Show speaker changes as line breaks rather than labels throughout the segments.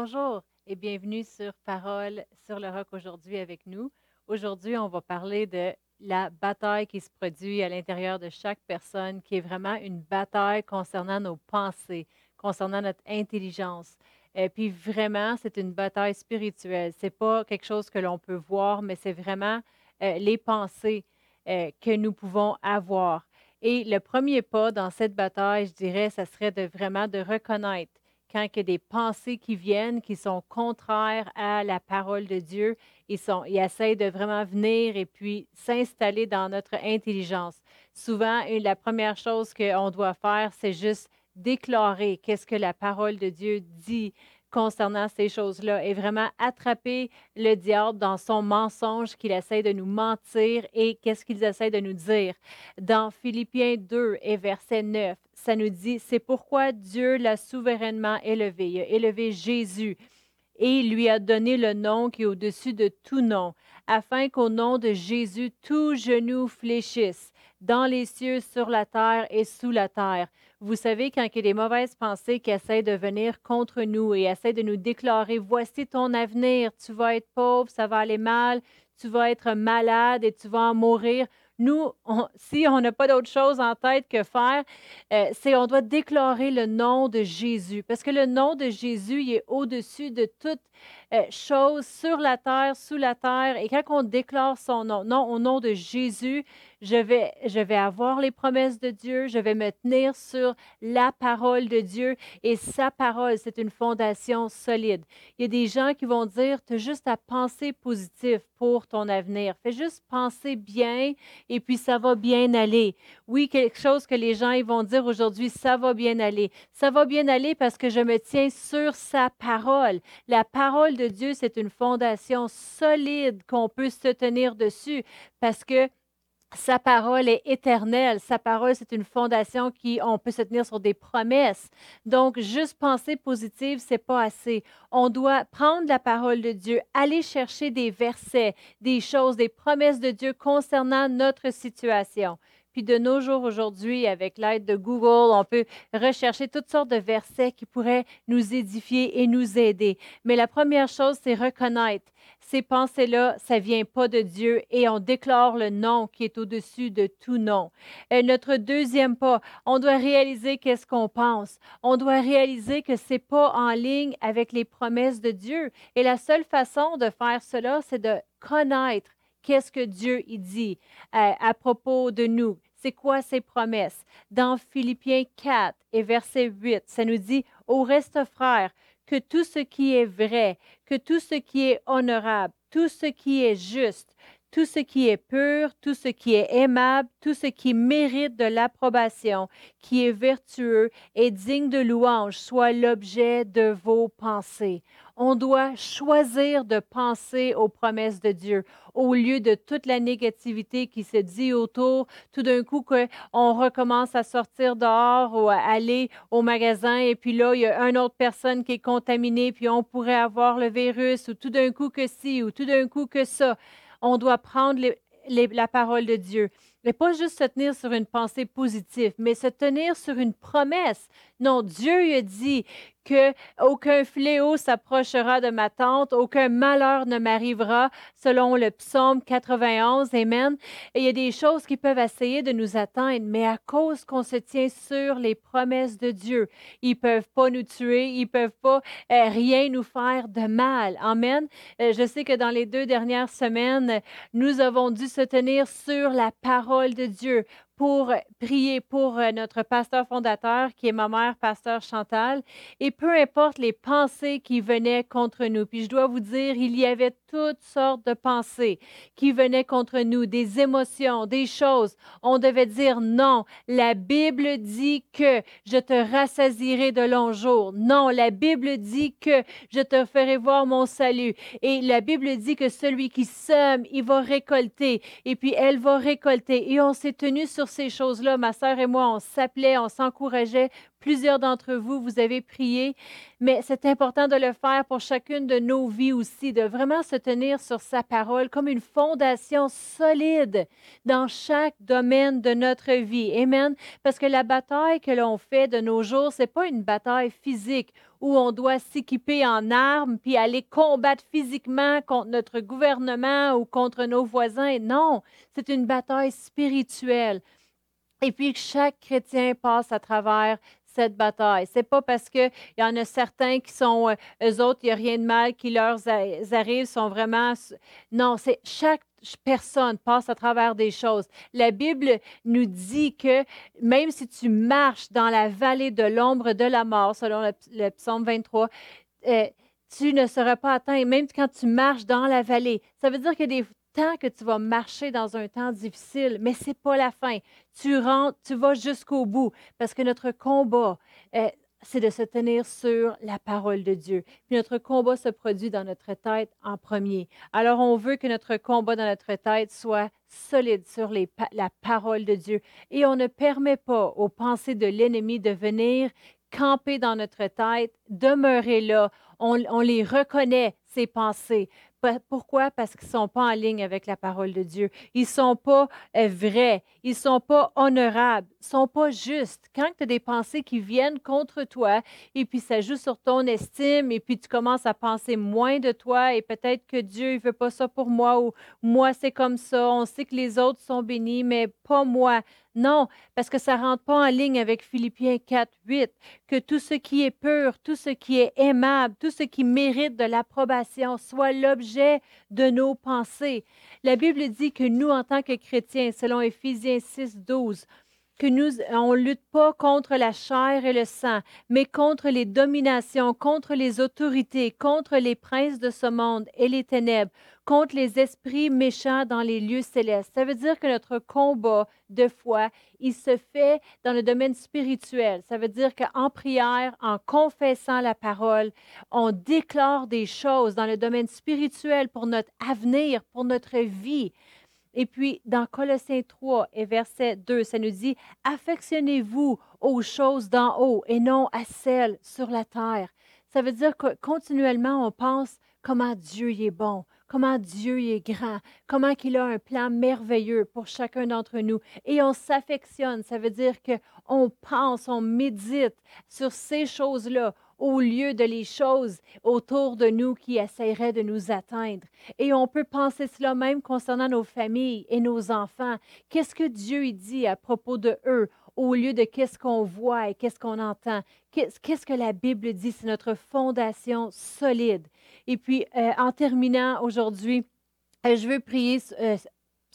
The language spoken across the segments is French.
Bonjour et bienvenue sur Parole sur le roc aujourd'hui avec nous. Aujourd'hui, on va parler de la bataille qui se produit à l'intérieur de chaque personne, qui est vraiment une bataille concernant nos pensées, concernant notre intelligence. Et puis vraiment, c'est une bataille spirituelle. C'est pas quelque chose que l'on peut voir, mais c'est vraiment euh, les pensées euh, que nous pouvons avoir. Et le premier pas dans cette bataille, je dirais, ça serait de vraiment de reconnaître quand il y a des pensées qui viennent qui sont contraires à la parole de Dieu, ils, sont, ils essayent de vraiment venir et puis s'installer dans notre intelligence. Souvent, la première chose qu'on doit faire, c'est juste déclarer qu'est-ce que la parole de Dieu dit concernant ces choses-là et vraiment attraper le diable dans son mensonge qu'il essaie de nous mentir et qu'est-ce qu'il essaie de nous dire. Dans Philippiens 2 et verset 9, ça nous dit, c'est pourquoi Dieu l'a souverainement élevé. Il a élevé Jésus et lui a donné le nom qui est au-dessus de tout nom, afin qu'au nom de Jésus, tout genou fléchisse dans les cieux, sur la terre et sous la terre. Vous savez, quand il y a des mauvaises pensées qui essaient de venir contre nous et essaient de nous déclarer, voici ton avenir, tu vas être pauvre, ça va aller mal, tu vas être malade et tu vas en mourir. Nous, si on n'a pas d'autre chose en tête que faire, euh, c'est on doit déclarer le nom de Jésus, parce que le nom de Jésus est au-dessus de toute euh, chose sur la terre, sous la terre. Et quand on déclare son nom, au nom de Jésus, je vais, je vais avoir les promesses de Dieu, je vais me tenir sur la parole de Dieu et sa parole, c'est une fondation solide. Il y a des gens qui vont dire, tu as juste à penser positif pour ton avenir. Fais juste penser bien et puis ça va bien aller. Oui, quelque chose que les gens ils vont dire aujourd'hui, ça va bien aller. Ça va bien aller parce que je me tiens sur sa parole. La parole de Dieu, c'est une fondation solide qu'on peut se tenir dessus parce que sa parole est éternelle. Sa parole, c'est une fondation qui, on peut se tenir sur des promesses. Donc, juste penser positive, c'est pas assez. On doit prendre la parole de Dieu, aller chercher des versets, des choses, des promesses de Dieu concernant notre situation. Puis de nos jours aujourd'hui, avec l'aide de Google, on peut rechercher toutes sortes de versets qui pourraient nous édifier et nous aider. Mais la première chose, c'est reconnaître ces pensées-là, ça vient pas de Dieu et on déclare le nom qui est au-dessus de tout nom. Et notre deuxième pas, on doit réaliser qu'est-ce qu'on pense. On doit réaliser que c'est pas en ligne avec les promesses de Dieu. Et la seule façon de faire cela, c'est de connaître qu'est-ce que Dieu y dit à, euh, à propos de nous? C'est quoi ses promesses? Dans Philippiens 4 et verset 8, ça nous dit, au reste frère, que tout ce qui est vrai, que tout ce qui est honorable, tout ce qui est juste, tout ce qui est pur, tout ce qui est aimable, tout ce qui mérite de l'approbation, qui est vertueux et digne de louange, soit l'objet de vos pensées. On doit choisir de penser aux promesses de Dieu au lieu de toute la négativité qui se dit autour. Tout d'un coup, on recommence à sortir dehors ou à aller au magasin et puis là, il y a une autre personne qui est contaminée puis on pourrait avoir le virus ou tout d'un coup que ci ou tout d'un coup que ça. On doit prendre la parole de Dieu. Et pas juste se tenir sur une pensée positive, mais se tenir sur une promesse. Non, Dieu a dit que aucun fléau s'approchera de ma tente, aucun malheur ne m'arrivera, selon le psaume 91. Amen. Il y a des choses qui peuvent essayer de nous atteindre, mais à cause qu'on se tient sur les promesses de Dieu, ils peuvent pas nous tuer, ils peuvent pas euh, rien nous faire de mal. Amen. Euh, je sais que dans les deux dernières semaines, nous avons dû se tenir sur la parole de Dieu pour prier pour euh, notre pasteur fondateur, qui est ma mère, pasteur Chantal, et peu importe les pensées qui venaient contre nous. Puis je dois vous dire, il y avait toutes sortes de pensées qui venaient contre nous, des émotions, des choses. On devait dire non. La Bible dit que je te rassasirai de longs jours. Non, la Bible dit que je te ferai voir mon salut. Et la Bible dit que celui qui sème, il va récolter. Et puis elle va récolter. Et on s'est tenu sur ces choses-là. Ma sœur et moi, on s'appelait, on s'encourageait Plusieurs d'entre vous, vous avez prié, mais c'est important de le faire pour chacune de nos vies aussi, de vraiment se tenir sur sa parole comme une fondation solide dans chaque domaine de notre vie. Amen. Parce que la bataille que l'on fait de nos jours, c'est pas une bataille physique où on doit s'équiper en armes puis aller combattre physiquement contre notre gouvernement ou contre nos voisins. Non, c'est une bataille spirituelle. Et puis chaque chrétien passe à travers cette bataille. C'est pas parce qu'il y en a certains qui sont, euh, eux autres, il n'y a rien de mal qui leur arrive, sont vraiment. Non, c'est chaque personne passe à travers des choses. La Bible nous dit que même si tu marches dans la vallée de l'ombre de la mort, selon le, psaume 23, euh, tu ne seras pas atteint, même quand tu marches dans la vallée. Ça veut dire que des temps que tu vas marcher dans un temps difficile, mais ce n'est pas la fin. Tu rentres, tu vas jusqu'au bout, parce que notre combat, euh, c'est de se tenir sur la parole de Dieu. Puis notre combat se produit dans notre tête en premier. Alors on veut que notre combat dans notre tête soit solide sur la parole de Dieu. Et on ne permet pas aux pensées de l'ennemi de venir camper dans notre tête, demeurer là. On les reconnaît, pensées. Pourquoi? Parce qu'ils ne sont pas en ligne avec la parole de Dieu. Ils ne sont pas euh, vrais. Ils ne sont pas honorables. Ils ne sont pas justes. Quand tu as des pensées qui viennent contre toi et puis ça joue sur ton estime et puis tu commences à penser moins de toi et peut-être que Dieu ne veut pas ça pour moi ou moi c'est comme ça. On sait que les autres sont bénis, mais pas moi. Non, parce que ça ne rentre pas en ligne avec Philippiens 4, 8, que tout ce qui est pur, tout ce qui est aimable, tout ce qui mérite de l'approbation soit l'objet de nos pensées. La Bible dit que nous, en tant que chrétiens, selon Éphésiens 6, 12, que nous, on ne lutte pas contre la chair et le sang, mais contre les dominations, contre les autorités, contre les princes de ce monde et les ténèbres, contre les esprits méchants dans les lieux célestes. Ça veut dire que notre combat de foi, il se fait dans le domaine spirituel. Ça veut dire qu'en prière, en confessant la parole, on déclare des choses dans le domaine spirituel pour notre avenir, pour notre vie. Et puis, dans Colossiens 3 et verset 2, ça nous dit, affectionnez-vous aux choses d'en haut et non à celles sur la terre. Ça veut dire que continuellement, on pense comment Dieu est bon, comment Dieu est grand, comment il a un plan merveilleux pour chacun d'entre nous. Et on s'affectionne, ça veut dire qu'on pense, on médite sur ces choses-là au lieu de les choses autour de nous qui essaieraient de nous atteindre. Et on peut penser cela même concernant nos familles et nos enfants. Qu'est-ce que Dieu dit à propos de eux au lieu de qu'est-ce qu'on voit et qu'est-ce qu'on entend? Qu'est-ce que la Bible dit? C'est notre fondation solide. Et puis, euh, en terminant aujourd'hui, euh, je veux prier euh,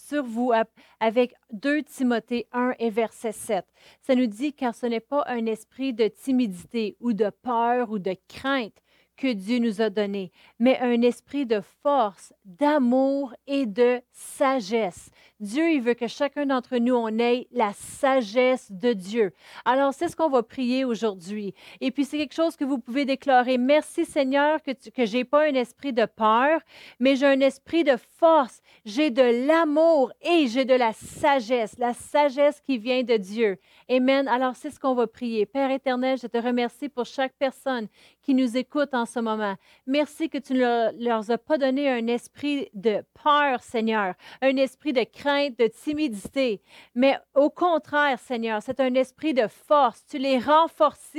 sur vous avec 2 Timothée 1 et verset 7. Ça nous dit car ce n'est pas un esprit de timidité ou de peur ou de crainte que Dieu nous a donné, mais un esprit de force, d'amour et de sagesse. Dieu, il veut que chacun d'entre nous, on ait la sagesse de Dieu. Alors, c'est ce qu'on va prier aujourd'hui. Et puis, c'est quelque chose que vous pouvez déclarer. Merci Seigneur que, que je n'ai pas un esprit de peur, mais j'ai un esprit de force. J'ai de l'amour et j'ai de la sagesse, la sagesse qui vient de Dieu. Amen. Alors, c'est ce qu'on va prier. Père éternel, je te remercie pour chaque personne qui nous écoute en ce moment. Merci que tu ne leur as pas donné un esprit de peur, Seigneur, un esprit de crainte, de timidité, mais au contraire, Seigneur, c'est un esprit de force. Tu les renforces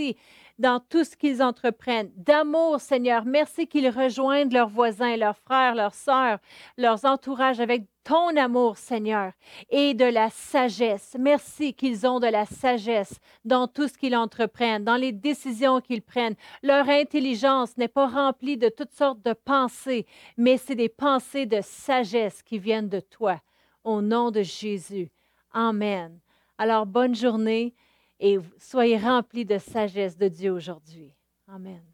dans tout ce qu'ils entreprennent. D'amour, Seigneur, merci qu'ils rejoignent leurs voisins, leurs frères, leurs sœurs, leurs entourages avec ton amour, Seigneur, et de la sagesse. Merci qu'ils ont de la sagesse dans tout ce qu'ils entreprennent, dans les décisions qu'ils prennent. Leur intelligence n'est pas remplie de toutes sortes de pensées, mais c'est des pensées de sagesse qui viennent de toi. Au nom de Jésus. Amen. Alors, bonne journée et soyez remplis de sagesse de Dieu aujourd'hui. Amen.